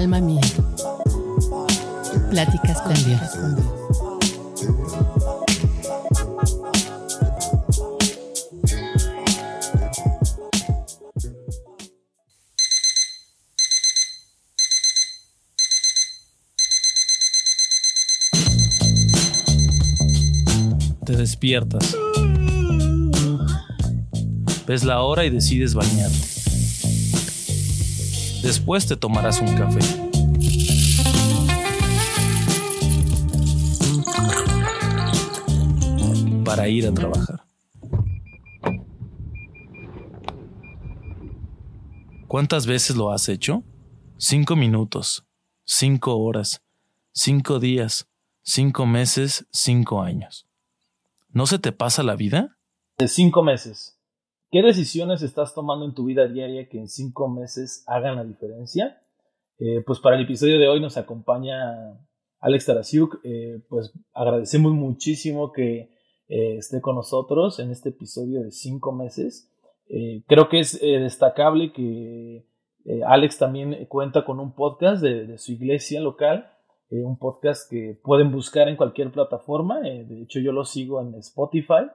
Alma mía. Pláticas con. Te despiertas. Ves la hora y decides bañarte. Después te tomarás un café. Para ir a trabajar. ¿Cuántas veces lo has hecho? Cinco minutos, cinco horas, cinco días, cinco meses, cinco años. ¿No se te pasa la vida? De cinco meses. ¿Qué decisiones estás tomando en tu vida diaria que en cinco meses hagan la diferencia? Eh, pues para el episodio de hoy nos acompaña Alex Tarasiuk. Eh, pues agradecemos muchísimo que eh, esté con nosotros en este episodio de cinco meses. creo que es destacable que Alex también cuenta con un podcast de, de su iglesia local, un podcast que pueden buscar en cualquier plataforma. de hecho, yo lo sigo en Spotify.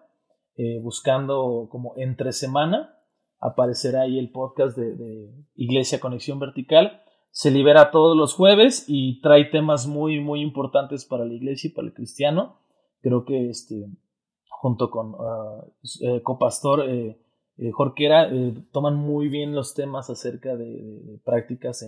Eh, buscando como entre semana, aparecerá ahí el podcast de, Iglesia Conexión Vertical. Se libera todos los jueves y trae temas muy, muy importantes para la iglesia y para el cristiano. Creo que este, junto con uh, eh, copastor eh, eh, Jorquera toman muy bien los temas acerca de, prácticas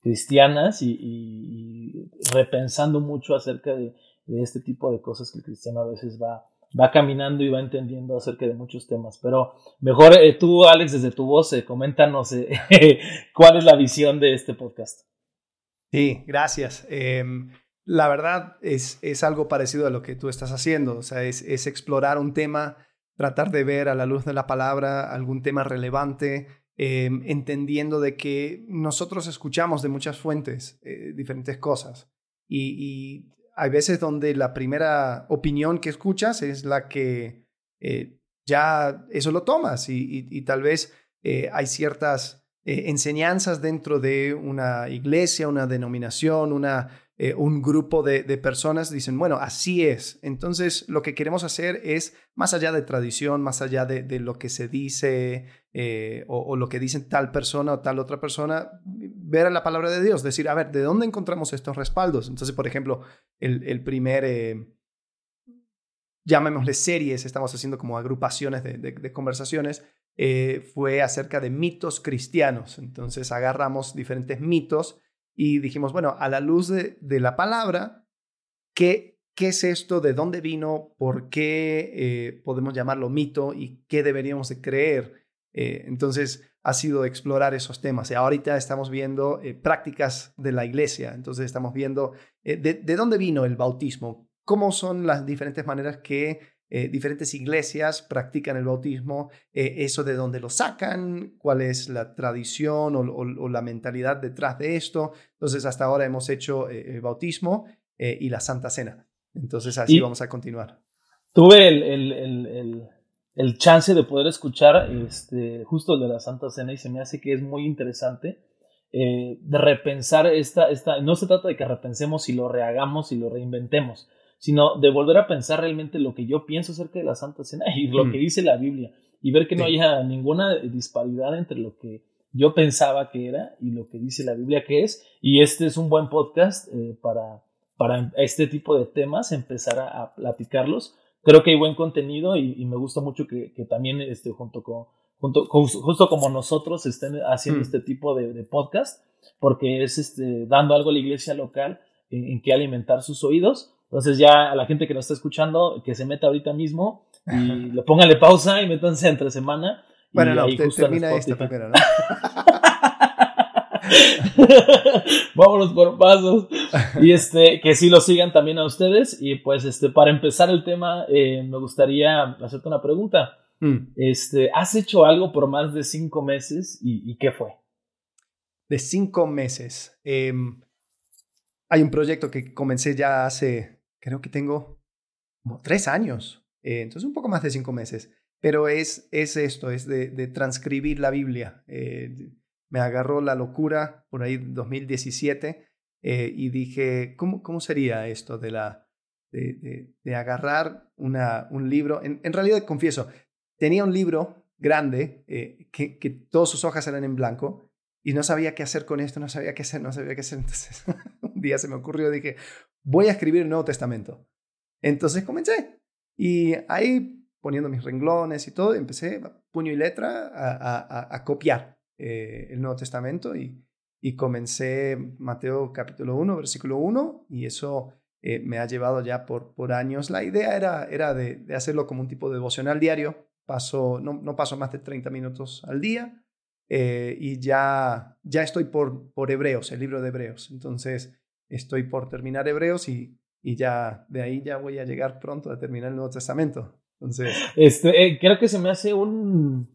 cristianas y, repensando mucho acerca de, este tipo de cosas que el cristiano a veces va, va caminando y va entendiendo acerca de muchos temas. Pero mejor eh, tú, Alex, desde tu voz, eh, coméntanos eh, cuál es la visión de este podcast. Sí, gracias. Em, la verdad es, es algo parecido a lo que tú estás haciendo, o sea, es, es explorar un tema, tratar de ver a la luz de la palabra algún tema relevante, em, entendiendo de que nosotros escuchamos de muchas fuentes diferentes cosas y, hay veces donde la primera opinión que escuchas es la que eh, ya eso lo tomas y, tal vez eh, hay ciertas eh, enseñanzas dentro de una iglesia, una denominación, una, un grupo de, personas, dicen, bueno, así es. Entonces, lo que queremos hacer es, más allá de tradición, más allá de, lo que se dice o, o, lo que dicen tal persona o tal otra persona, ver a la palabra de Dios, decir, a ver, ¿de dónde encontramos estos respaldos? Entonces, por ejemplo, el, primer, eh, llamémosle series, estamos haciendo como agrupaciones de, conversaciones, eh, fue acerca de mitos cristianos. Entonces, agarramos diferentes mitos y dijimos, bueno, a la luz de, la palabra, ¿qué, ¿qué es esto? ¿De dónde vino? ¿Por qué eh, podemos llamarlo mito? ¿Y qué deberíamos de creer? entonces, ha sido explorar esos temas. Y ahorita estamos viendo eh, prácticas de la iglesia, entonces estamos viendo eh, de, dónde vino el bautismo, cómo son las diferentes maneras que eh, diferentes iglesias practican el bautismo, eso de dónde lo sacan, cuál es la tradición o, la mentalidad detrás de esto. Entonces hasta ahora hemos hecho el bautismo y la Santa Cena. Entonces así vamos a continuar. Tuve el el chance de poder escuchar este, justo el de la Santa Cena y se me hace que es muy interesante eh, de repensar esta, esta, no se trata de que repensemos y lo rehagamos y lo reinventemos, sino de volver a pensar realmente lo que yo pienso acerca de la Santa Cena y lo mm. que dice la Biblia y ver que no haya ninguna disparidad entre lo que yo pensaba que era y lo que dice la Biblia que es y este es un buen podcast eh, para, para este tipo de temas empezar a, a platicarlos creo que hay buen contenido y, me gusta mucho que, también este, junto con, junto, justo como nosotros estén haciendo mm. este tipo de, podcast, porque es este, dando algo a la iglesia local en, que alimentar sus oídos. Entonces ya a la gente que nos está escuchando, que se meta ahorita mismo y le póngale pausa y métanse entre semana. Bueno, no, termina esta primero, ¿no? Vámonos por pasos. Y este, que sí lo sigan también a ustedes. Y pues, este, para empezar el tema, eh, me gustaría hacerte una pregunta. Mm. Este, ¿has hecho algo por más de cinco meses y, qué fue? De cinco meses. Em, hay un proyecto que comencé ya hace, creo que tengo como tres años. Eh, entonces, un poco más de cinco meses. Pero es, es esto, es de, transcribir la Biblia. Eh, me agarró la locura por ahí 2017 eh, y dije, ¿cómo, ¿cómo sería esto de, la, de, agarrar una, un libro? En, en, realidad, confieso, tenía un libro grande eh, que, que todas sus hojas eran en blanco y no sabía qué hacer con esto, no sabía qué hacer, no sabía qué hacer. Entonces, un día se me ocurrió, dije, voy a escribir el Nuevo Testamento. Entonces comencé. Y ahí, poniendo mis renglones y todo, empecé puño y letra a, a, a copiar eh, el Nuevo Testamento y, y comencé Mateo capítulo 1, versículo 1, y eso eh, me ha llevado ya por, por años. La idea era, era de, de, hacerlo como un tipo de devocional diario. Paso, no, no paso más de 30 minutos al día eh, y ya, ya estoy por, por Hebreos, el libro de Hebreos. Entonces, estoy por terminar Hebreos y, y ya de ahí ya voy a llegar pronto a terminar el Nuevo Testamento. Entonces, este, eh, creo que se me hace un,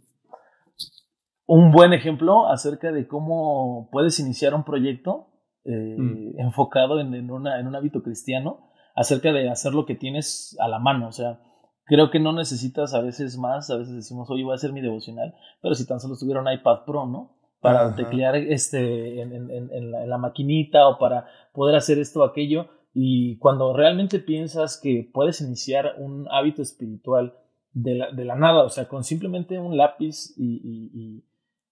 un buen ejemplo acerca de cómo puedes iniciar un proyecto eh, mm. enfocado en, en, una, en un hábito cristiano, acerca de hacer lo que tienes a la mano. O sea, creo que no necesitas a veces más, a veces decimos, oye, voy a hacer mi devocional, pero si tan solo tuviera un iPad Pro, ¿no? Para Ajá. teclear este, en, en, en, la, en, la, maquinita o para poder hacer esto o aquello. Y cuando realmente piensas que puedes iniciar un hábito espiritual de la, de la nada, o sea, con simplemente un lápiz y, y, y,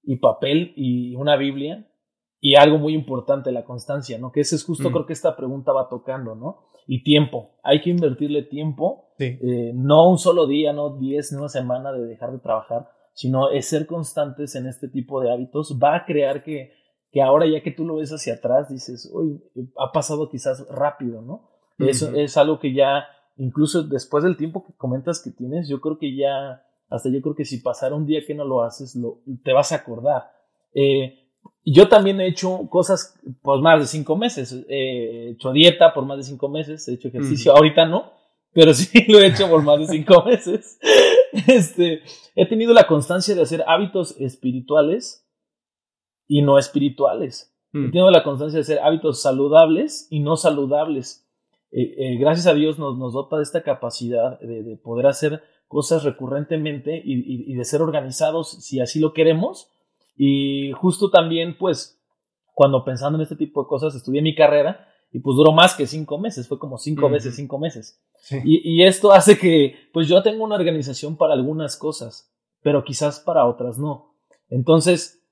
y, papel y una Biblia, y algo muy importante, la constancia, ¿no? Que ese es justo, mm. creo que esta pregunta va tocando, ¿no? Y tiempo, hay que invertirle tiempo, sí. eh, no un solo día, no diez, no una semana de dejar de trabajar, sino es ser constantes en este tipo de hábitos, va a crear que que ahora ya que tú lo ves hacia atrás, dices, uy, ha pasado quizás rápido, ¿no? Uh -huh. Eso es algo que ya, incluso después del tiempo que comentas que tienes, yo creo que ya, hasta yo creo que si pasara un día que no lo haces, lo, te vas a acordar. Eh, yo también he hecho cosas por más de cinco meses, eh, he hecho dieta por más de cinco meses, he hecho ejercicio, uh -huh. ahorita no, pero sí lo he hecho por más de cinco meses. Este, he tenido la constancia de hacer hábitos espirituales y no espirituales. Mm. Tengo la constancia de ser hábitos saludables y no saludables. Eh, eh, gracias a Dios nos, nos dota de esta capacidad de, de poder hacer cosas recurrentemente y, y, y, de ser organizados si así lo queremos. Y justo también, pues, cuando pensando en este tipo de cosas, estudié mi carrera y pues duró más que cinco meses, fue como cinco -hmm. veces cinco meses. Sí. Y, y, esto hace que, pues yo tengo una organización para algunas cosas, pero quizás para otras no. Entonces,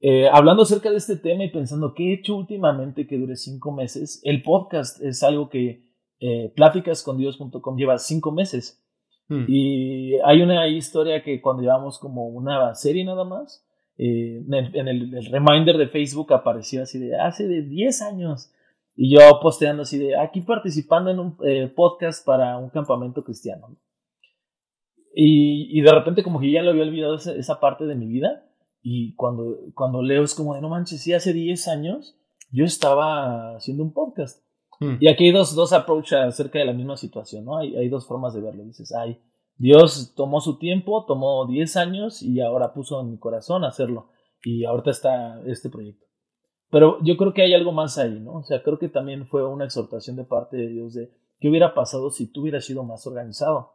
eh, hablando acerca de este tema y pensando qué he hecho últimamente que dure cinco meses, el podcast es algo que eh, pláticascondios.com lleva cinco meses. Hmm. Y hay una historia que cuando llevamos como una serie nada más, eh, en, el, en el, el, reminder de Facebook apareció así de hace de 10 años. Y yo posteando así de aquí participando en un eh, podcast para un campamento cristiano. Y, y, de repente como que ya lo había olvidado esa, esa parte de mi vida y cuando, cuando leo es como de, no manches, sí, hace 10 años yo estaba haciendo un podcast. Hmm. Y aquí hay dos, dos approaches acerca de la misma situación, ¿no? Hay, hay dos formas de verlo. Dices, ay, Dios tomó su tiempo, tomó 10 años y ahora puso en mi corazón hacerlo. Y ahorita está este proyecto. Pero yo creo que hay algo más ahí, ¿no? O sea, creo que también fue una exhortación de parte de Dios de qué hubiera pasado si tú hubieras sido más organizado.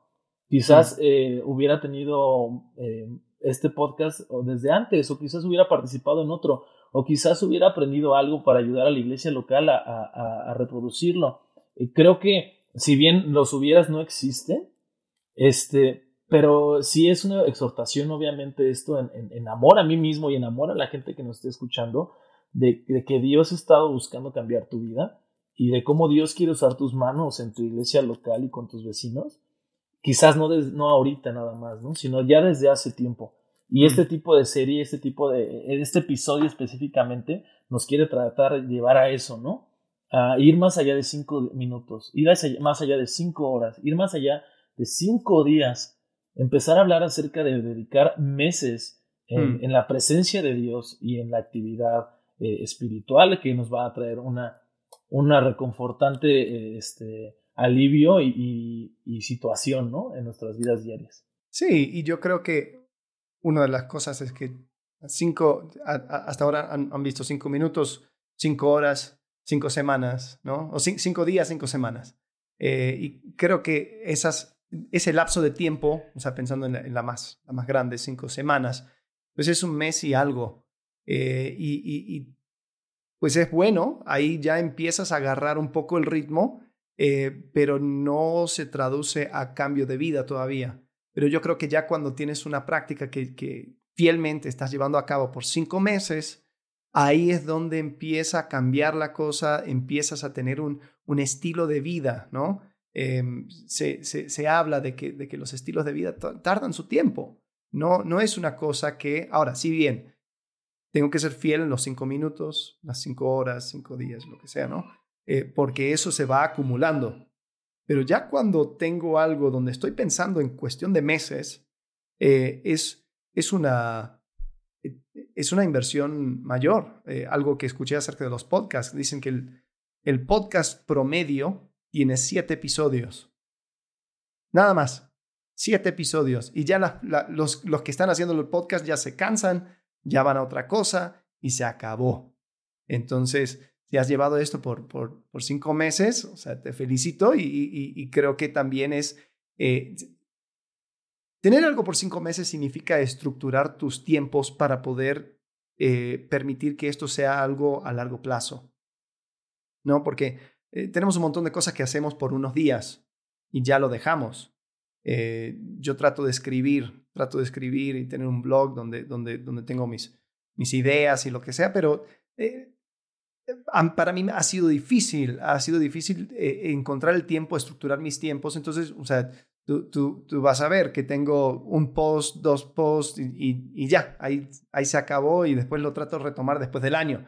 Quizás eh, hubiera tenido eh, este podcast desde antes, o quizás hubiera participado en otro, o quizás hubiera aprendido algo para ayudar a la iglesia local a, a, a reproducirlo. Creo que si bien los hubieras no existe, este, pero sí es una exhortación, obviamente, esto en, en, en, amor a mí mismo y en amor a la gente que nos esté escuchando, de, de que Dios ha estado buscando cambiar tu vida y de cómo Dios quiere usar tus manos en tu iglesia local y con tus vecinos quizás no, de, no ahorita nada más, ¿no? sino ya desde hace tiempo. Y este tipo de serie, este tipo de, este episodio específicamente, nos quiere tratar de llevar a eso, ¿no? A ir más allá de cinco minutos, ir más allá de cinco horas, ir más allá de cinco días, empezar a hablar acerca de dedicar meses en, mm. en la presencia de Dios y en la actividad eh, espiritual que nos va a traer una, una reconfortante eh, este, alivio y, situación ¿no? en nuestras vidas diarias. Sí, y yo creo que una de las cosas es que cinco, hasta ahora han, visto cinco minutos, cinco horas, cinco semanas, ¿no? O cinco días, cinco semanas. Eh, y creo que esas, ese lapso de tiempo, o pensando en la, en la, más, la más grande, cinco semanas, pues es un mes y algo. Eh, y, pues es bueno, ahí ya empiezas a agarrar un poco el ritmo, eh, pero no se traduce a cambio de vida todavía. Pero yo creo que ya cuando tienes una práctica que, fielmente estás llevando a cabo por cinco meses, ahí es donde empieza a cambiar la cosa, empiezas a tener un, un estilo de vida, ¿no? Em, se, se, habla de que, de que los estilos de vida tardan su tiempo. No, no es una cosa que, ahora, si bien tengo que ser fiel en los cinco minutos, las cinco horas, cinco días, lo que sea, ¿no? Eh, porque eso se va acumulando. Pero ya cuando tengo algo donde estoy pensando en cuestión de meses, eh, es, es, una, es una inversión mayor. Eh, algo que escuché acerca de los podcasts. Dicen que el, el podcast promedio tiene siete episodios. Nada más. Siete episodios. Y ya los, los que están haciendo el podcast ya se cansan, ya van a otra cosa y se acabó. Entonces, si has llevado esto por, por, por cinco meses, o sea, te felicito y, creo que también es... Eh, tener algo por cinco meses significa estructurar tus tiempos para poder eh, permitir que esto sea algo a largo plazo. ¿No? Porque eh, tenemos un montón de cosas que hacemos por unos días y ya lo dejamos. Eh, yo trato de escribir, trato de escribir y tener un blog donde, donde, donde tengo mis, mis ideas y lo que sea, pero eh, para mí ha sido difícil, ha sido difícil encontrar el tiempo, estructurar mis tiempos. Entonces, o sea, tú, tú, tú vas a ver que tengo un post, dos posts y, y, ya, ahí, ahí se acabó y después lo trato de retomar después del año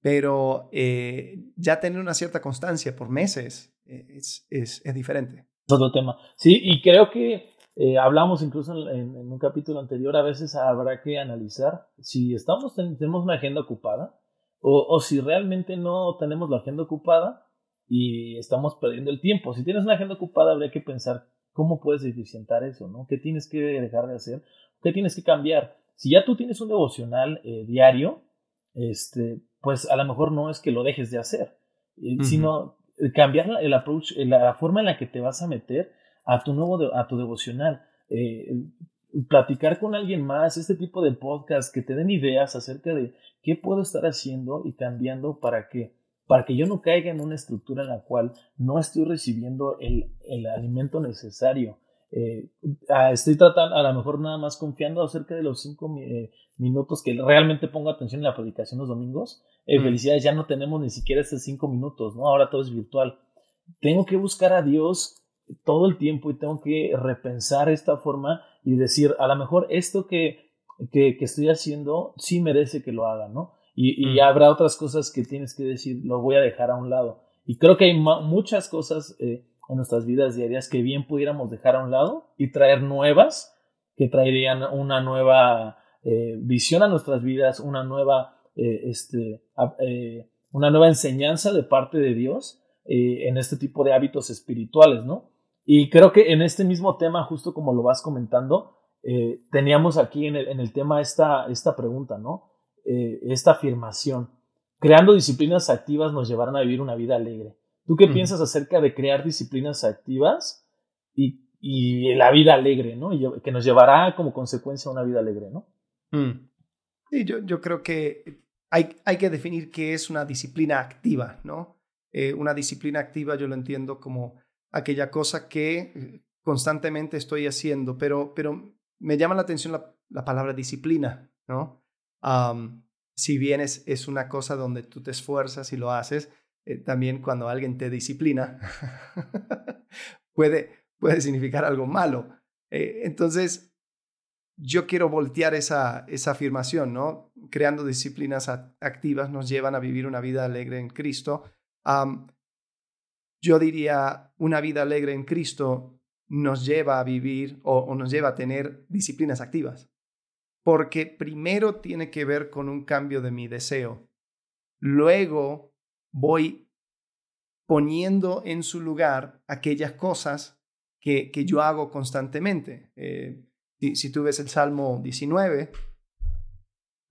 pero eh, ya tener una cierta constancia por meses eh, es, es, es diferente. Otro tema. Sí, y creo que eh, hablamos incluso en, un capítulo anterior, a veces habrá que analizar si estamos, tenemos una agenda ocupada o, o, si realmente no tenemos la agenda ocupada y estamos perdiendo el tiempo. Si tienes una agenda ocupada, habría que pensar cómo puedes eficientar eso, ¿no? ¿Qué tienes que dejar de hacer? ¿Qué tienes que cambiar? Si ya tú tienes un devocional diario, este, pues a lo mejor no es que lo dejes de hacer, eh, sino cambiar el approach, eh, la forma en la que te vas a meter a tu nuevo, a tu devocional. Eh, platicar con alguien más, este tipo de podcast que te den ideas acerca de qué puedo estar haciendo y cambiando para que, para que yo no caiga en una estructura en la cual no estoy recibiendo el, el alimento necesario. Eh, ah, estoy tratando, a lo mejor nada más confiando acerca de los cinco eh, minutos que realmente pongo atención en la predicación los domingos. Eh, felicidades, ya no tenemos ni siquiera esos cinco minutos, ¿no? Ahora todo es virtual. Tengo que buscar a Dios todo el tiempo y tengo que repensar esta forma y decir, a lo mejor esto que, que, estoy haciendo sí merece que lo haga, ¿no? Y, y, habrá otras cosas que tienes que decir, lo voy a dejar a un lado. Y creo que hay muchas cosas en nuestras vidas diarias que bien pudiéramos dejar a un lado y traer nuevas que traerían una nueva eh, visión a nuestras vidas, una nueva, eh, este, eh, una nueva enseñanza de parte de Dios en este tipo de hábitos espirituales, ¿no? Y creo que en este mismo tema, justo como lo vas comentando, teníamos aquí en el, en el, tema esta, esta pregunta, ¿no? esta afirmación. Creando disciplinas activas nos llevarán a vivir una vida alegre. ¿Tú qué piensas acerca de crear disciplinas activas y, y, la vida alegre, ¿no? Y que nos llevará como consecuencia a una vida alegre, ¿no? Mm. Sí, yo, yo creo que hay, hay que definir qué es una disciplina activa, ¿no? Eh, una disciplina activa yo lo entiendo como aquella cosa que eh, constantemente estoy haciendo, pero, pero me llama la atención la, la palabra disciplina, ¿no? si bien es, es una cosa donde tú te esfuerzas y lo haces, eh, también cuando alguien te disciplina, puede, puede significar algo malo. Eh, entonces, yo quiero voltear esa, esa afirmación, ¿no? Creando disciplinas activas nos llevan a vivir una vida alegre en Cristo. yo diría, una vida alegre en Cristo nos lleva a vivir o nos lleva a tener disciplinas activas. Porque primero tiene que ver con un cambio de mi deseo. Luego voy poniendo en su lugar aquellas cosas que, que yo hago constantemente. Eh, si, tú ves el Salmo 19,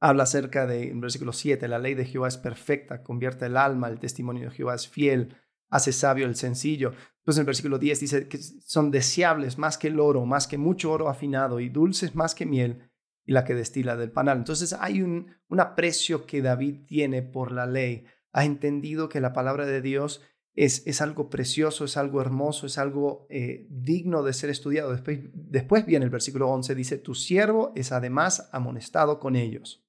habla acerca de, en versículo 7, la ley de Jehová es perfecta, convierte el alma, el testimonio de Jehová es fiel, hace sabio el sencillo. Entonces en el versículo 10 dice que son deseables más que el oro, más que mucho oro afinado y dulces más que miel y la que destila del panal. Entonces hay un, un aprecio que David tiene por la ley. Ha entendido que la palabra de Dios es, es algo precioso, es algo hermoso, es algo eh, digno de ser estudiado. Después, después viene el versículo 11, dice, tu siervo es además amonestado con ellos.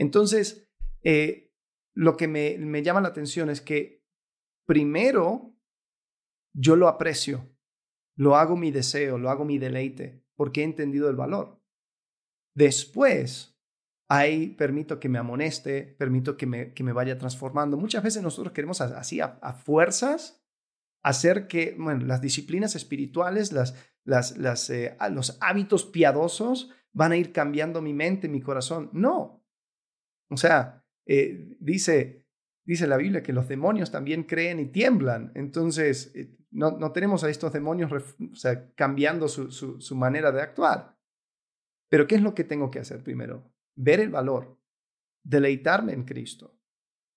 Entonces, eh, lo que me, me llama la atención es que primero yo lo aprecio, lo hago mi deseo, lo hago mi deleite, porque he entendido el valor. Después, ahí permito que me amoneste, permito que me, que me vaya transformando. Muchas veces nosotros queremos así a, fuerzas hacer que bueno, las disciplinas espirituales, las, las, eh, los hábitos piadosos van a ir cambiando mi mente, mi corazón. No. O sea, eh, dice, dice la Biblia que los demonios también creen y tiemblan. Entonces, eh, no, no, tenemos a estos demonios cambiando su, su manera de actuar. Pero ¿qué es lo que tengo que hacer primero? Ver el valor, deleitarme en Cristo.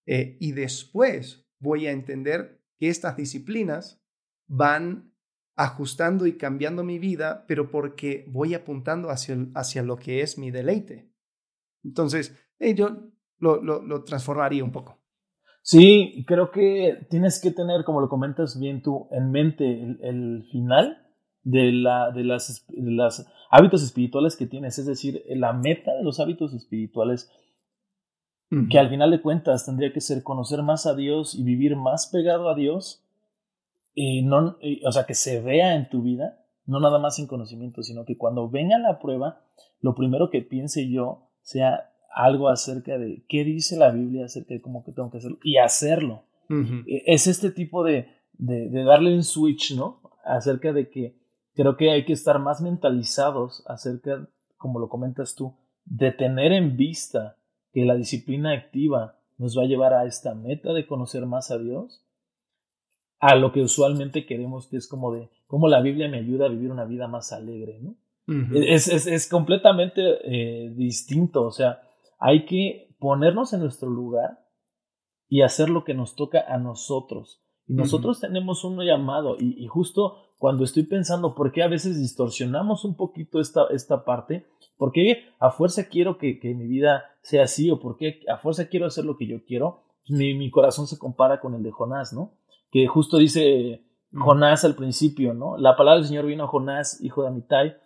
Eh, y después voy a entender que estas disciplinas van ajustando y cambiando mi vida, pero porque voy apuntando hacia, hacia lo que es mi deleite. Entonces, eh, yo lo, lo, transformaría un poco. Sí, creo que tienes que tener, como lo comentas bien tú, en mente el final de, la, de, las, las hábitos espirituales que tienes, es decir, la meta de los hábitos espirituales, que al final de cuentas tendría que ser conocer más a Dios y vivir más pegado a Dios, y no, o sea, que se vea en tu vida, no nada más en conocimiento, sino que cuando venga la prueba, lo primero que piense yo sea algo acerca de qué dice la Biblia acerca de cómo que tengo que hacerlo y hacerlo. E, es este tipo de, de, de, darle un switch, ¿no? Acerca de que creo que hay que estar más mentalizados acerca, como lo comentas tú, de tener en vista que la disciplina activa nos va a llevar a esta meta de conocer más a Dios, a lo que usualmente queremos, que es como de cómo la Biblia me ayuda a vivir una vida más alegre, ¿no? es, es, es, completamente eh, distinto, o sea, hay que ponernos en nuestro lugar y hacer lo que nos toca a nosotros. Y nosotros tenemos un llamado y, y, justo cuando estoy pensando por qué a veces distorsionamos un poquito esta, esta parte, por qué a fuerza quiero que, que mi vida sea así o por qué a fuerza quiero hacer lo que yo quiero, mi, mi corazón se compara con el de Jonás, ¿no? Que justo dice Jonás al principio, ¿no? La palabra del Señor vino a Jonás, hijo de Amitai.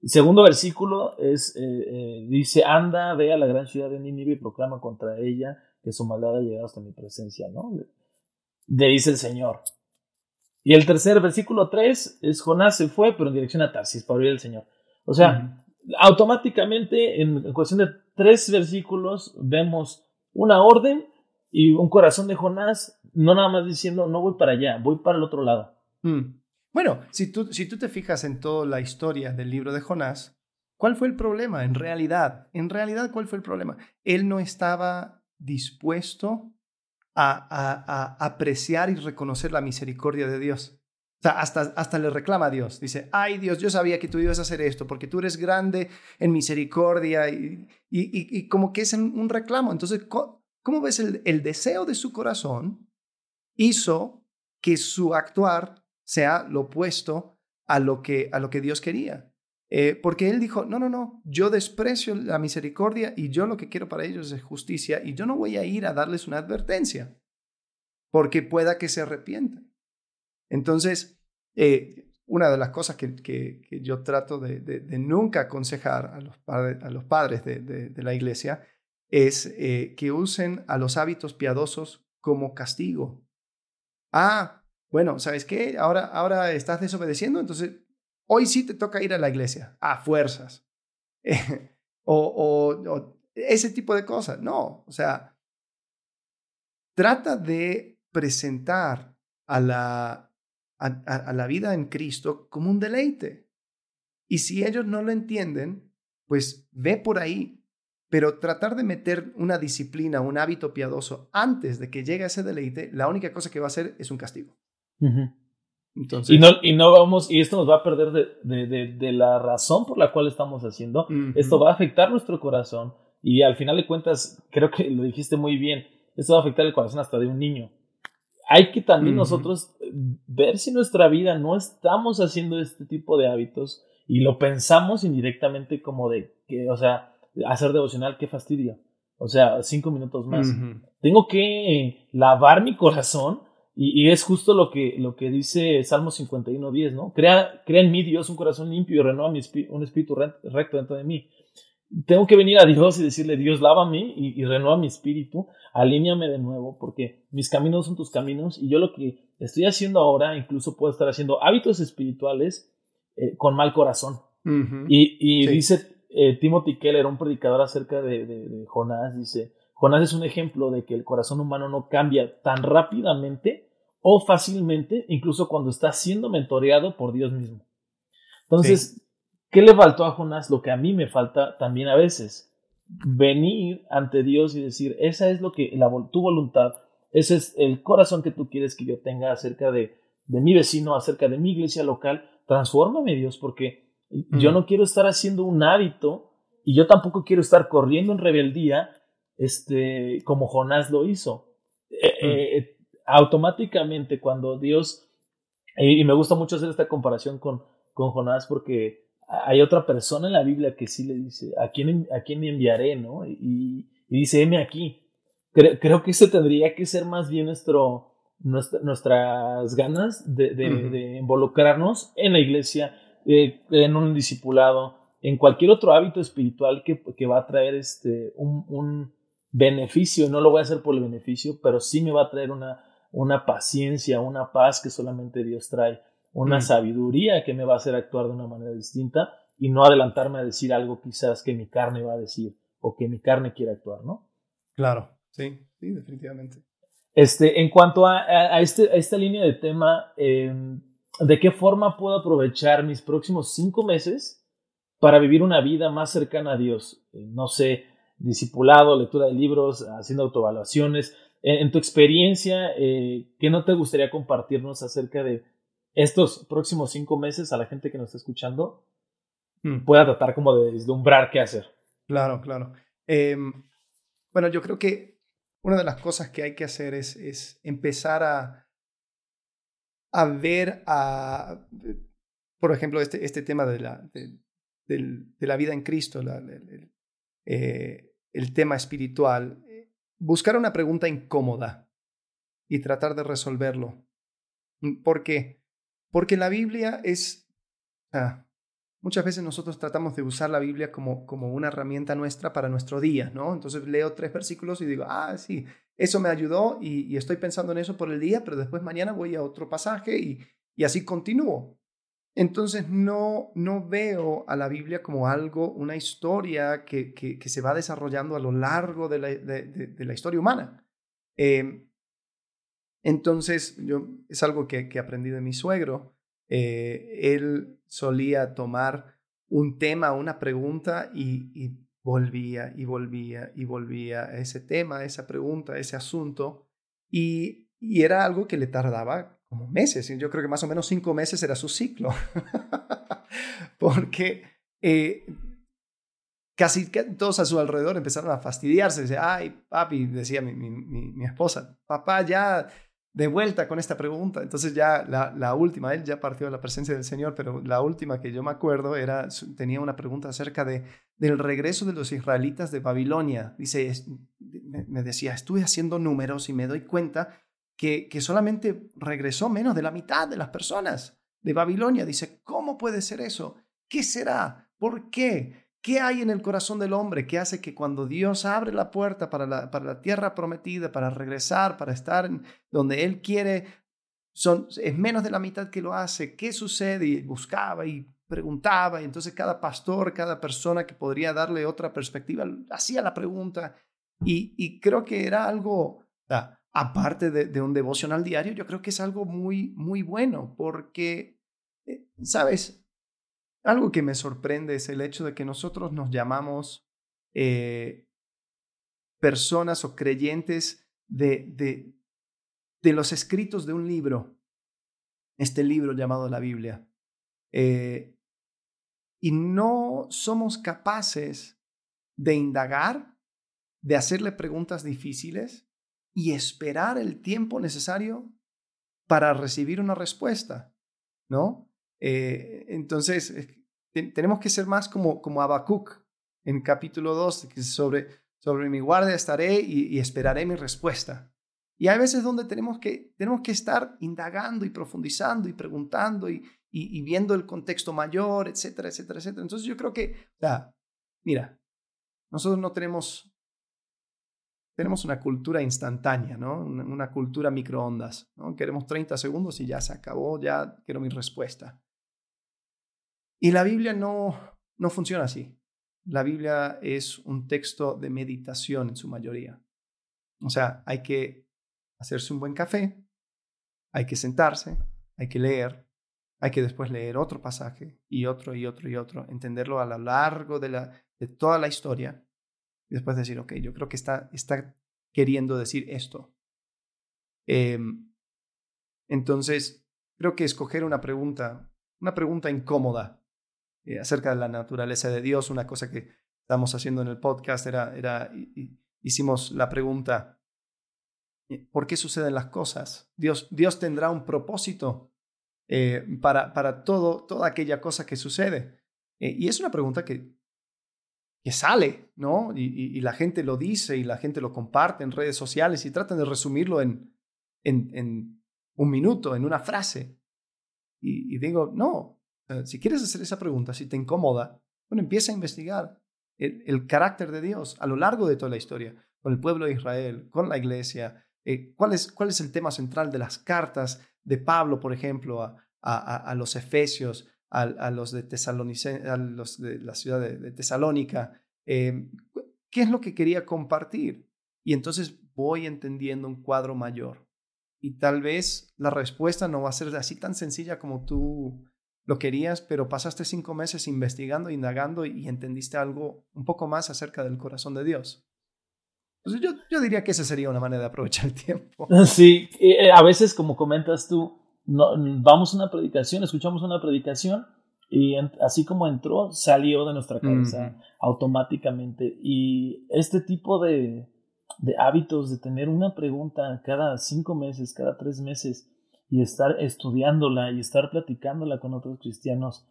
El segundo versículo es, eh, eh, dice, anda, ve a la gran ciudad de Nínive y proclama contra ella que su maldad ha llegado hasta mi presencia, ¿no? Le dice el Señor. Y el tercer versículo 3 es Jonás se fue, pero en dirección a Tarsis para oír al Señor. O sea, automáticamente en, cuestión de tres versículos vemos una orden y un corazón de Jonás, no nada más diciendo, no voy para allá, voy para el otro lado. Mm. Bueno, si tú, si tú te fijas en toda la historia del libro de Jonás, ¿cuál fue el problema en realidad? En realidad, ¿cuál fue el problema? Él no estaba dispuesto a, apreciar y reconocer la misericordia de Dios. Hasta, hasta le reclama a Dios. Dice, ay Dios, yo sabía que tú ibas a hacer esto porque tú eres grande en misericordia y, y, como que es un reclamo. Entonces, ¿cómo, ves el, el, deseo de su corazón hizo que su actuar sea lo opuesto a lo que, a lo que Dios quería? Eh, porque él dijo, no, no, no, yo desprecio la misericordia y yo lo que quiero para ellos es justicia y yo no voy a ir a darles una advertencia porque pueda que se arrepientan. Entonces, eh, una de las cosas que, que, yo trato de, nunca aconsejar a los, padres, a los padres de, de la iglesia es eh, que usen a los hábitos piadosos como castigo. Ah, bueno, ¿sabes qué? Ahora, ahora estás desobedeciendo, entonces Hoy sí te toca ir a la iglesia, a fuerzas. o, ese tipo de cosas. No, o sea, trata de presentar a la, a, la vida en Cristo como un deleite. Y si ellos no lo entienden, pues ve por ahí. Pero tratar de meter una disciplina, un hábito piadoso antes de que llegue ese deleite, la única cosa que va a hacer es un castigo y, no, y no vamos, y esto nos va a perder de, de, de, la razón por la cual estamos haciendo. Esto va a afectar nuestro corazón. Y al final de cuentas, creo que lo dijiste muy bien, esto va a afectar el corazón hasta de un niño. Hay que también nosotros ver si nuestra vida no estamos haciendo este tipo de hábitos y lo pensamos indirectamente como de que, o sea, hacer devocional, qué fastidio. O sea, cinco minutos más. Tengo que lavar mi corazón y, es justo lo que, lo que dice Salmo 51.10, ¿no? Crea, crea en mí, Dios, un corazón limpio y renueva mi un espíritu recto dentro de mí. Tengo que venir a Dios y decirle, Dios, lávame y, y renueva mi espíritu, alíñame de nuevo, porque mis caminos son tus caminos y yo lo que estoy haciendo ahora, incluso puedo estar haciendo hábitos espirituales eh, con mal corazón. Y, y dice eh, Timothy Keller, un predicador acerca de, de Jonás, dice, Jonás es un ejemplo de que el corazón humano no cambia tan rápidamente o fácilmente, incluso cuando está siendo mentoreado por Dios mismo. Entonces, ¿qué le faltó a Jonás? Lo que a mí me falta también a veces. Venir ante Dios y decir, esa es lo que la, tu voluntad, ese es el corazón que tú quieres que yo tenga acerca de, de mi vecino, acerca de mi iglesia local. Transfórmame, Dios, porque yo no quiero estar haciendo un hábito y yo tampoco quiero estar corriendo en rebeldía este, como Jonás lo hizo. Eh, eh, automáticamente cuando Dios, y, me gusta mucho hacer esta comparación con, con Jonás porque hay otra persona en la Biblia que sí le dice, ¿a quién, a quién enviaré? ¿no? Y, dice, heme aquí. Creo, que ese tendría que ser más bien nuestro, nuestras ganas de, involucrarnos en la iglesia, eh, en un discipulado, en cualquier otro hábito espiritual que, que va a traer este, un, un, beneficio. No lo voy a hacer por el beneficio, pero sí me va a traer una, una paciencia, una paz que solamente Dios trae, una mm. sabiduría que me va a hacer actuar de una manera distinta y no adelantarme a decir algo quizás que mi carne va a decir o que mi carne quiere actuar, ¿no? Claro, sí, sí, definitivamente. Este, en cuanto a, este, esta línea de tema, em, ¿de qué forma puedo aprovechar mis próximos cinco meses para vivir una vida más cercana a Dios? Eh, no sé, discipulado, lectura de libros, haciendo autoevaluaciones, en, tu experiencia, eh, ¿qué no te gustaría compartirnos acerca de estos próximos cinco meses a la gente que nos está escuchando? Mm. Pueda tratar como de deslumbrar qué hacer. Claro, claro. Em, bueno, yo creo que una de las cosas que hay que hacer es, es empezar a, a ver, a, por ejemplo, este, este tema de la, de, de, la vida en Cristo, la, el, eh, el tema espiritual buscar una pregunta incómoda y tratar de resolverlo. Mm, ¿Por qué? Porque la Biblia es... Ah, muchas veces nosotros tratamos de usar la Biblia como, como una herramienta nuestra para nuestro día, ¿no? Entonces leo tres versículos y digo, ah, sí, eso me ayudó y, estoy pensando en eso por el día, pero después mañana voy a otro pasaje y, y así continúo. Entonces no, no veo a la Biblia como algo, una historia que, que, se va desarrollando a lo largo de la, de, la historia humana. Eh, entonces, yo, es algo que, que aprendí de mi suegro. Eh, él solía tomar un tema, una pregunta y, volvía y volvía y volvía a ese tema, a esa pregunta, a ese asunto. Y, y era algo que le tardaba como meses. Yo creo que más o menos cinco meses era su ciclo. Porque eh, casi todos a su alrededor empezaron a fastidiarse. Decía, ay, papi, decía mi, mi, mi, esposa, papá, ya de vuelta con esta pregunta. Entonces ya la, la, última, él ya partió de la presencia del Señor, pero la última que yo me acuerdo era, tenía una pregunta acerca de, del regreso de los israelitas de Babilonia. Dice, me decía, estuve haciendo números y me doy cuenta que, solamente regresó menos de la mitad de las personas de Babilonia. Dice, ¿cómo puede ser eso? ¿Qué será? ¿Por qué? ¿Qué hay en el corazón del hombre que hace que cuando Dios abre la puerta para la, para la tierra prometida, para regresar, para estar donde Él quiere, son, es menos de la mitad que lo hace? ¿Qué sucede? Y buscaba y preguntaba, y entonces cada pastor, cada persona que podría darle otra perspectiva, hacía la pregunta. Y, y creo que era algo, ah, aparte de, un devocional diario, yo creo que es algo muy, muy bueno, porque, eh, ¿sabes? Algo que me sorprende es el hecho de que nosotros nos llamamos eh, personas o creyentes de, de, de, los escritos de un libro, este libro llamado la Biblia. Eh, y no somos capaces de indagar, de hacerle preguntas difíciles, y esperar el tiempo necesario para recibir una respuesta, ¿no? Eh, entonces, tenemos que ser más como, como Habacuc en capítulo 2, que sobre, sobre mi guardia estaré y, esperaré mi respuesta. Y hay veces donde tenemos que, tenemos que estar indagando y profundizando y preguntando y, y, viendo el contexto mayor, etcétera, etcétera, etcétera. Entonces yo creo que, o mira, nosotros no tenemos, tenemos una cultura instantánea, ¿no? Una, cultura microondas, ¿no? Queremos 30 segundos y ya se acabó, ya quiero mi respuesta. Y la Biblia no, no funciona así. La Biblia es un texto de meditación en su mayoría. O sea, hay que hacerse un buen café, hay que sentarse, hay que leer, hay que después leer otro pasaje y otro y otro y otro, entenderlo a lo largo de, la, de toda la historia y después decir, ok, yo creo que está, está queriendo decir esto. Em, entonces, creo que escoger una pregunta, una pregunta incómoda eh, acerca de la naturaleza de Dios, una cosa que estamos haciendo en el podcast era, era hicimos la pregunta, eh, ¿por qué suceden las cosas? Dios, Dios tendrá un propósito eh, para, para todo, toda aquella cosa que sucede. y es una pregunta que, que sale, ¿no? Y, la gente lo dice y la gente lo comparte en redes sociales y tratan de resumirlo en, en, un minuto, en una frase. Y, digo, no, si quieres hacer esa pregunta, si te incomoda, bueno, empieza a investigar el, carácter de Dios a lo largo de toda la historia, con el pueblo de Israel, con la iglesia, eh, ¿cuál, es, cuál es el tema central de las cartas de Pablo, por ejemplo, a, a los efesios, a, los de a los de la ciudad de, Tesalónica, em, ¿qué es lo que quería compartir? Y entonces voy entendiendo un cuadro mayor. Y tal vez la respuesta no va a ser así tan sencilla como tú lo querías, pero pasaste cinco meses investigando, indagando y entendiste algo un poco más acerca del corazón de Dios. Yo, yo diría que esa sería una manera de aprovechar el tiempo. Sí, eh, a veces como comentas tú, no, vamos a una predicación, escuchamos una predicación y así como entró, salió de nuestra cabeza automáticamente. Y este tipo de, de hábitos de tener una pregunta cada cinco meses, cada tres meses, y estar estudiándola y estar platicándola con otros cristianos,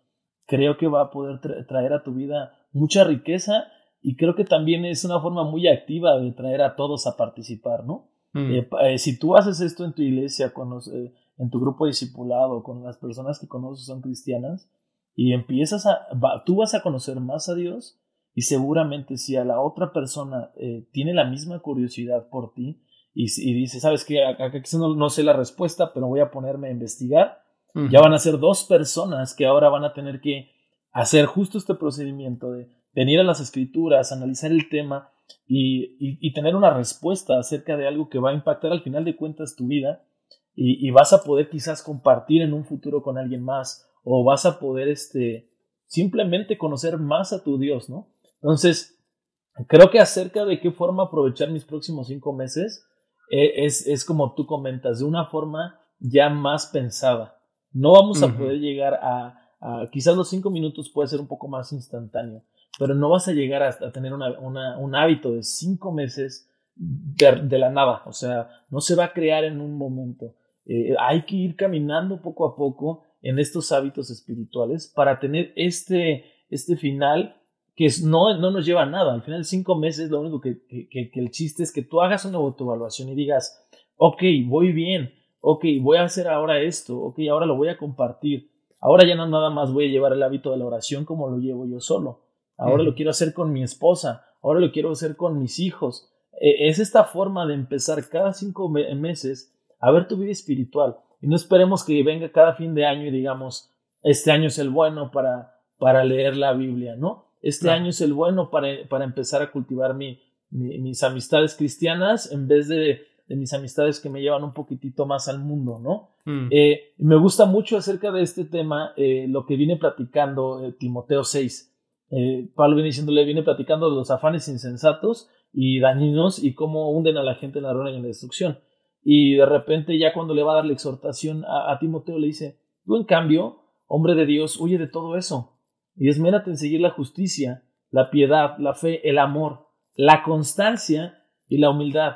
creo que va a poder traer a tu vida mucha riqueza y creo que también es una forma muy activa de traer a todos a participar, ¿no? Mm. Eh, eh, si tú haces esto en tu iglesia, con los, eh, en tu grupo discipulado, con las personas que conoces son cristianas, y empiezas a, tú vas a conocer más a Dios, y seguramente si a la otra persona eh, tiene la misma curiosidad por ti, y, y dice, sabes que acá no, no, sé la respuesta, pero voy a ponerme a investigar, ya van a ser dos personas que ahora van a tener que hacer justo este procedimiento de venir a las escrituras, analizar el tema y, y, tener una respuesta acerca de algo que va a impactar al final de cuentas tu vida y, vas a poder quizás compartir en un futuro con alguien más o vas a poder este, simplemente conocer más a tu Dios, ¿no? Entonces, creo que acerca de qué forma aprovechar mis próximos cinco meses, e, es, es, como tú comentas, de una forma ya más pensada. No vamos a poder llegar a, a, quizás los cinco minutos puede ser un poco más instantáneo, pero no vas a llegar a, tener una, una, un hábito de cinco meses de, de, la nada, o sea, no se va a crear en un momento. Eh, hay que ir caminando poco a poco en estos hábitos espirituales para tener este, este final que no, no nos lleva a nada. Al final, cinco meses, lo único que, que, que, el chiste es que tú hagas una autoevaluación y digas, ok, voy bien, ok, voy a hacer ahora esto, ok, ahora lo voy a compartir. Ahora ya no nada más voy a llevar el hábito de la oración como lo llevo yo solo. Ahora lo quiero hacer con mi esposa, ahora lo quiero hacer con mis hijos. E, es esta forma de empezar cada cinco meses a ver tu vida espiritual. Y no esperemos que venga cada fin de año y digamos, este año es el bueno para, para leer la Biblia, ¿no? Este año es el bueno para, para empezar a cultivar mi, mis amistades cristianas en vez de, de, mis amistades que me llevan un poquitito más al mundo, ¿no? Mm. Eh, me gusta mucho acerca de este tema eh, lo que viene platicando eh, Timoteo 6. Pablo viene diciéndole, viene platicando de los afanes insensatos y dañinos y cómo hunden a la gente en la ruina y en la destrucción. Y de repente ya cuando le va a dar la exhortación a, Timoteo le dice, tú en cambio, hombre de Dios, huye de todo eso y esmérate en seguir la justicia, la piedad, la fe, el amor, la constancia y la humildad.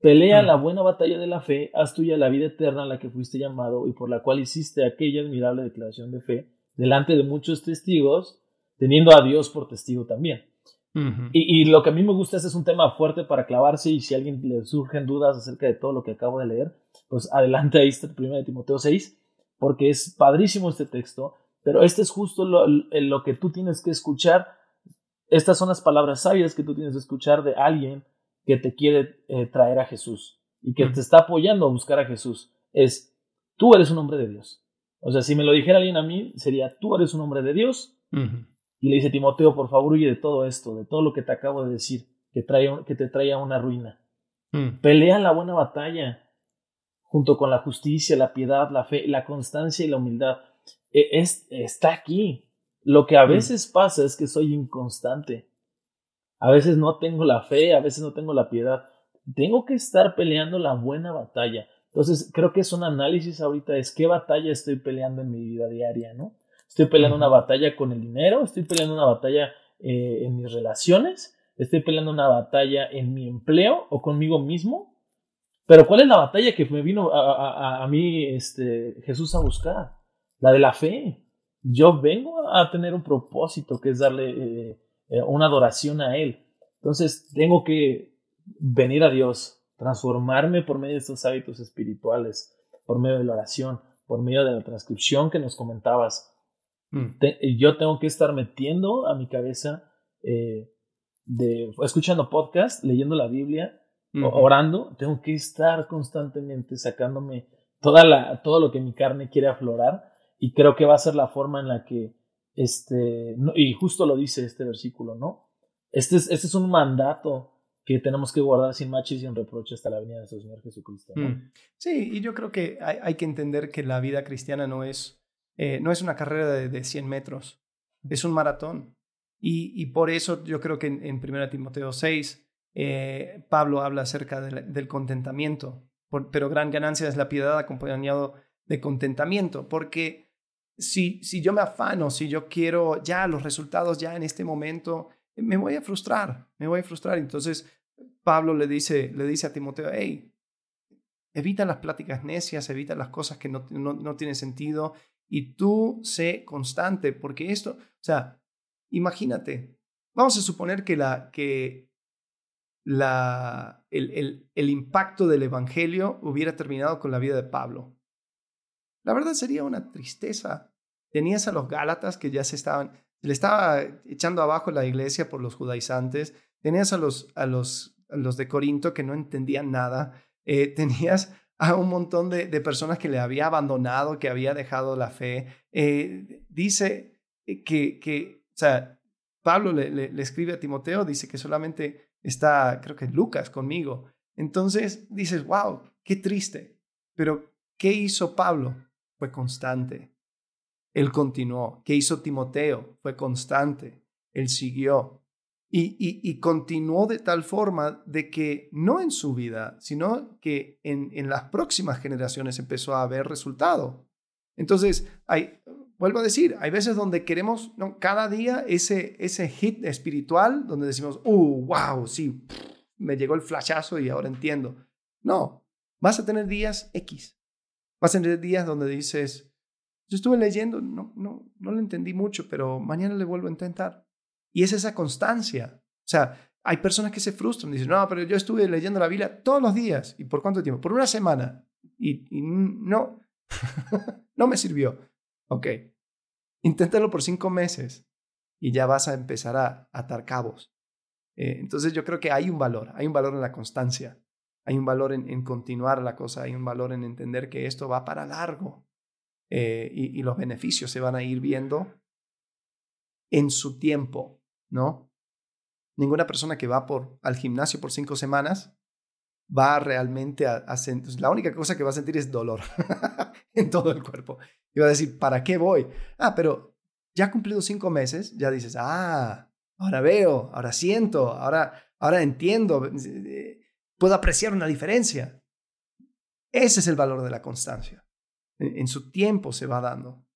Pelea mm. la buena batalla de la fe, haz tuya la vida eterna a la que fuiste llamado y por la cual hiciste aquella admirable declaración de fe delante de muchos testigos. teniendo a Dios por testigo también. Y, lo que a mí me gusta es, es un tema fuerte para clavarse y si a alguien le surgen dudas acerca de todo lo que acabo de leer, pues adelante ahí está el 1 de Timoteo 6, porque es padrísimo este texto, pero este es justo lo, lo que tú tienes que escuchar. Estas son las palabras sabias que tú tienes que escuchar de alguien que te quiere eh, traer a Jesús y que te está apoyando a buscar a Jesús. Es, tú eres un hombre de Dios. O sea, si me lo dijera alguien a mí, sería, tú eres un hombre de Dios. Y le dice, Timoteo, por favor, huye de todo esto, de todo lo que te acabo de decir, que, trae, que te trae a una ruina. Mm. Pelea la buena batalla, junto con la justicia, la piedad, la fe, la constancia y la humildad. E, es, está aquí. Lo que a mm. veces pasa es que soy inconstante. A veces no tengo la fe, a veces no tengo la piedad. Tengo que estar peleando la buena batalla. Entonces, creo que es un análisis ahorita, es qué batalla estoy peleando en mi vida diaria, ¿no? Estoy peleando una batalla con el dinero, estoy peleando una batalla eh, en mis relaciones, estoy peleando una batalla en mi empleo o conmigo mismo. Pero ¿cuál es la batalla que me vino a, mí este, Jesús a buscar? La de la fe. Yo vengo a tener un propósito que es darle eh, eh, una adoración a Él. Entonces tengo que venir a Dios, transformarme por medio de estos hábitos espirituales, por medio de la oración, por medio de la transcripción que nos comentabas. Mm. yo tengo que estar metiendo a mi cabeza, eh, de, escuchando podcast, leyendo la Biblia, orando, tengo que estar constantemente sacándome toda la, todo lo que mi carne quiere aflorar y creo que va a ser la forma en la que, este, y justo lo dice este versículo, ¿no? Este es, este es un mandato que tenemos que guardar sin machis y sin reproche hasta la venida de nuestro Señor Jesucristo. Mm. Sí, y yo creo que hay, hay, que entender que la vida cristiana no es, eh, no es una carrera de, de, 100 metros, es un maratón. Y, y por eso yo creo que en, en 1 Timoteo 6, eh, Pablo habla acerca del contentamiento, pero gran ganancia es la piedad acompañado de contentamiento, porque si, si yo me afano, si yo quiero ya los resultados ya en este momento, me voy a frustrar, me voy a frustrar. Entonces, Pablo le dice, le dice a Timoteo, hey, evita las pláticas necias, evita las cosas que no, no, tienen sentido y tú sé constante, porque esto, o sea, imagínate, vamos a suponer que, la, que la, el, el, el impacto del Evangelio hubiera terminado con la vida de Pablo. La verdad sería una tristeza. Tenías a los Gálatas que ya se estaban, le estaba echando abajo la iglesia por los judaizantes, tenías a los, a los los de Corinto que no entendían nada. Eh, tenías a un montón de, personas que le había abandonado, que había dejado la fe. Eh, dice que, que, o sea, Pablo le, le, escribe a Timoteo, dice que solamente está, creo que Lucas conmigo. Entonces dices, wow, qué triste. Pero, ¿qué hizo Pablo? Fue constante. Él continuó. ¿Qué hizo Timoteo? Fue constante. Él siguió. Y, continuó de tal forma de que no en su vida, sino que en, en las próximas generaciones empezó a haber resultado. Entonces, hay, vuelvo a decir, hay veces donde queremos ¿no? cada día ese, ese hit espiritual donde decimos, uh, wow, sí, me llegó el flashazo y ahora entiendo. No, vas a tener días X. Vas a tener días donde dices, yo estuve leyendo, no, no, no lo entendí mucho, pero mañana le vuelvo a intentar. Y es esa constancia. O sea, hay personas que se frustran, dicen, no, pero yo estuve leyendo la Biblia todos los días. ¿Y por cuánto tiempo? Por una semana. Y, no, no me sirvió. Ok, inténtalo por cinco meses y ya vas a empezar a atar cabos. Eh, entonces yo creo que hay un valor, hay un valor en la constancia, hay un valor en, continuar la cosa, hay un valor en entender que esto va para largo eh, y los beneficios se van a ir viendo en su tiempo, ¿no? Ninguna persona que va por, al gimnasio por cinco semanas va realmente a, sentir, la única cosa que va a sentir es dolor en todo el cuerpo. Y va a decir, ¿para qué voy? Ah, pero ya cumplido cinco meses, ya dices, ah, ahora veo, ahora siento, ahora, ahora entiendo, puedo apreciar una diferencia. Ese es el valor de la constancia. En, en su tiempo se va dando.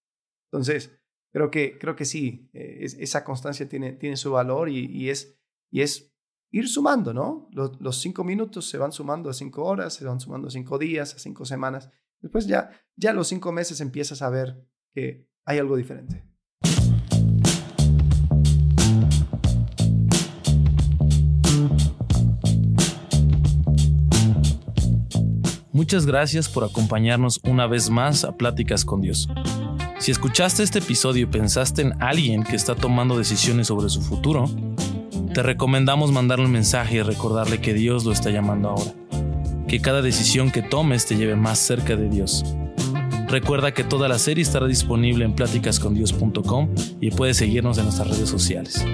Entonces, creo que, creo que sí, eh, esa constancia tiene, tiene su valor y, y, es, y es ir sumando, ¿no? Los, los, cinco minutos se van sumando a cinco horas, se van sumando a cinco días, a cinco semanas. Después ya, ya los cinco meses empiezas a ver que hay algo diferente. Muchas gracias por acompañarnos una vez más a Pláticas con Dios. Si escuchaste este episodio y pensaste en alguien que está tomando decisiones sobre su futuro, te recomendamos mandarle un mensaje y recordarle que Dios lo está llamando ahora. Que cada decisión que tomes te lleve más cerca de Dios. Recuerda que toda la serie estará disponible en pláticascondios.com y puedes seguirnos en nuestras redes sociales.